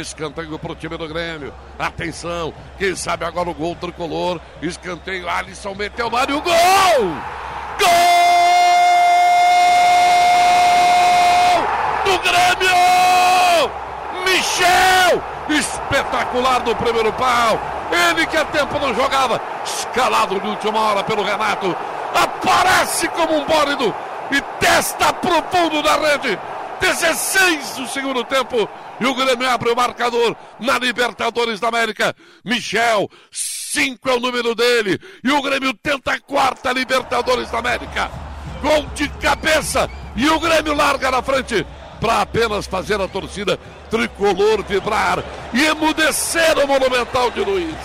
Escanteio pro time do Grêmio. Atenção, quem sabe agora o gol tricolor. Escanteio, Alisson meteu lá e o gol! Gol! Do Grêmio! Michel! Espetacular no primeiro pau. Ele que há tempo não jogava. Escalado de última hora pelo Renato. Aparece como um bólido e testa pro fundo da rede. 16 do segundo tempo. E o Grêmio abre o marcador na Libertadores da América. Michel, 5 é o número dele. E o Grêmio tenta a quarta Libertadores da América. Gol de cabeça. E o Grêmio larga na frente para apenas fazer a torcida tricolor vibrar e emudecer o Monumental de Luiz.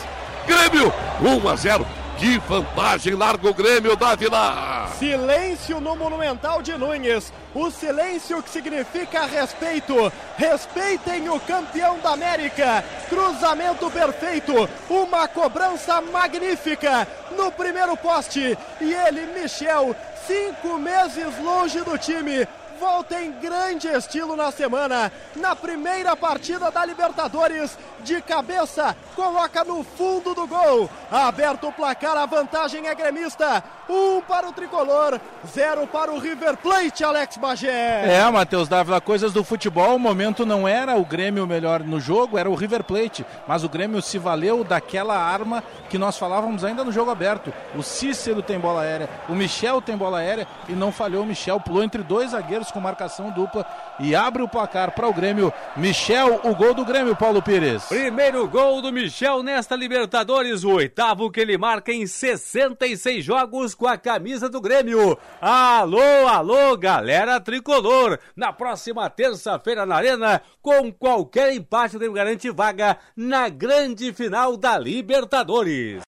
Grêmio 1 a 0. Que vantagem larga o Grêmio da Vila. Silêncio no Monumental de Nunes. O silêncio que significa respeito. Respeitem o campeão da América. Cruzamento perfeito. Uma cobrança magnífica no primeiro poste. E ele, Michel, cinco meses longe do time volta em grande estilo na semana. Na primeira partida da Libertadores, de cabeça, coloca no fundo do gol. Aberto o placar, a vantagem é gremista. Um para o tricolor, zero para o River Plate, Alex Bagé. É, Matheus Dávila, coisas do futebol. O momento não era o Grêmio melhor no jogo, era o River Plate. Mas o Grêmio se valeu daquela arma que nós falávamos ainda no jogo aberto. O Cícero tem bola aérea, o Michel tem bola aérea e não falhou o Michel. Pulou entre dois zagueiros com marcação dupla e abre o placar para o Grêmio. Michel, o gol do Grêmio, Paulo Pires. Primeiro gol do Michel nesta Libertadores, o oitavo que ele marca em 66 jogos com a camisa do Grêmio. Alô, alô, galera tricolor. Na próxima terça-feira na Arena, com qualquer empate, o Grêmio garante vaga na grande final da Libertadores.